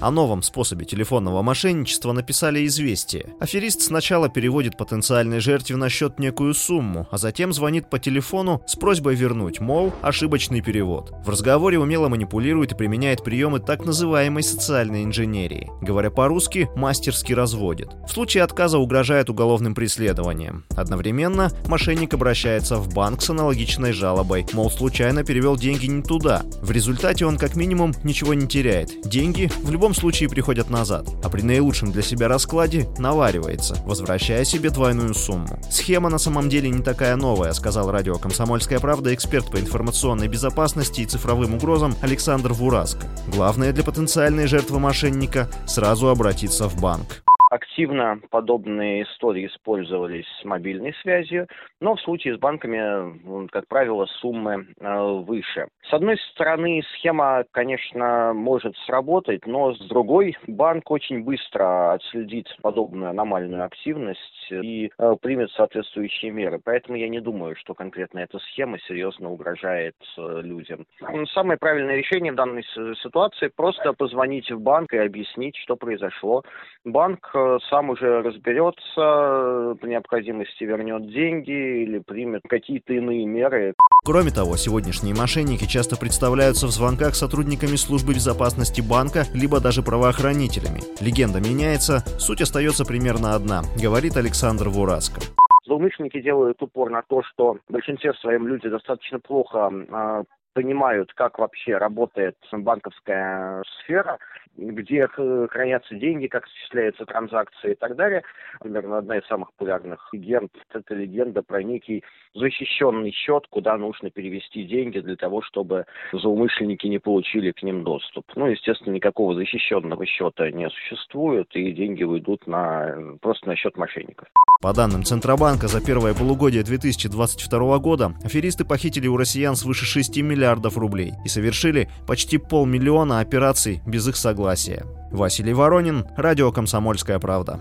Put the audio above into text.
О новом способе телефонного мошенничества написали «Известия». Аферист сначала переводит потенциальной жертве на счет некую сумму, а затем звонит по телефону с просьбой вернуть, мол, ошибочный перевод. В разговоре умело манипулирует и применяет приемы так называемой социальной инженерии. Говоря по-русски, мастерски разводит. В случае отказа угрожает уголовным преследованием. Одновременно мошенник обращается в банк с аналогичной жалобой, мол, случайно перевел деньги не туда. В результате он как минимум ничего не теряет. Деньги в любом любом случае приходят назад, а при наилучшем для себя раскладе наваривается, возвращая себе двойную сумму. Схема на самом деле не такая новая, сказал радио «Комсомольская правда» эксперт по информационной безопасности и цифровым угрозам Александр Вураско. Главное для потенциальной жертвы мошенника – сразу обратиться в банк. Активно подобные истории использовались с мобильной связью, но в случае с банками, как правило, суммы э, выше. С одной стороны, схема, конечно, может сработать, но с другой, банк очень быстро отследит подобную аномальную активность и э, примет соответствующие меры. Поэтому я не думаю, что конкретно эта схема серьезно угрожает э, людям. Самое правильное решение в данной ситуации – просто позвонить в банк и объяснить, что произошло. Банк сам уже разберется, по необходимости вернет деньги или примет какие-то иные меры. Кроме того, сегодняшние мошенники часто представляются в звонках сотрудниками службы безопасности банка, либо даже правоохранителями. Легенда меняется, суть остается примерно одна, говорит Александр Вураско. Злоумышленники делают упор на то, что в большинстве своем люди достаточно плохо э, понимают, как вообще работает банковская сфера, где хранятся деньги, как осуществляются транзакции и так далее. Наверное, одна из самых популярных легенд – это легенда про некий защищенный счет, куда нужно перевести деньги для того, чтобы злоумышленники не получили к ним доступ. Ну, естественно, никакого защищенного счета не существует, и деньги уйдут на, просто на счет мошенников. По данным Центробанка, за первое полугодие 2022 года аферисты похитили у россиян свыше 6 миллиардов рублей и совершили почти полмиллиона операций без их согласия. Василий Воронин, Радио «Комсомольская правда».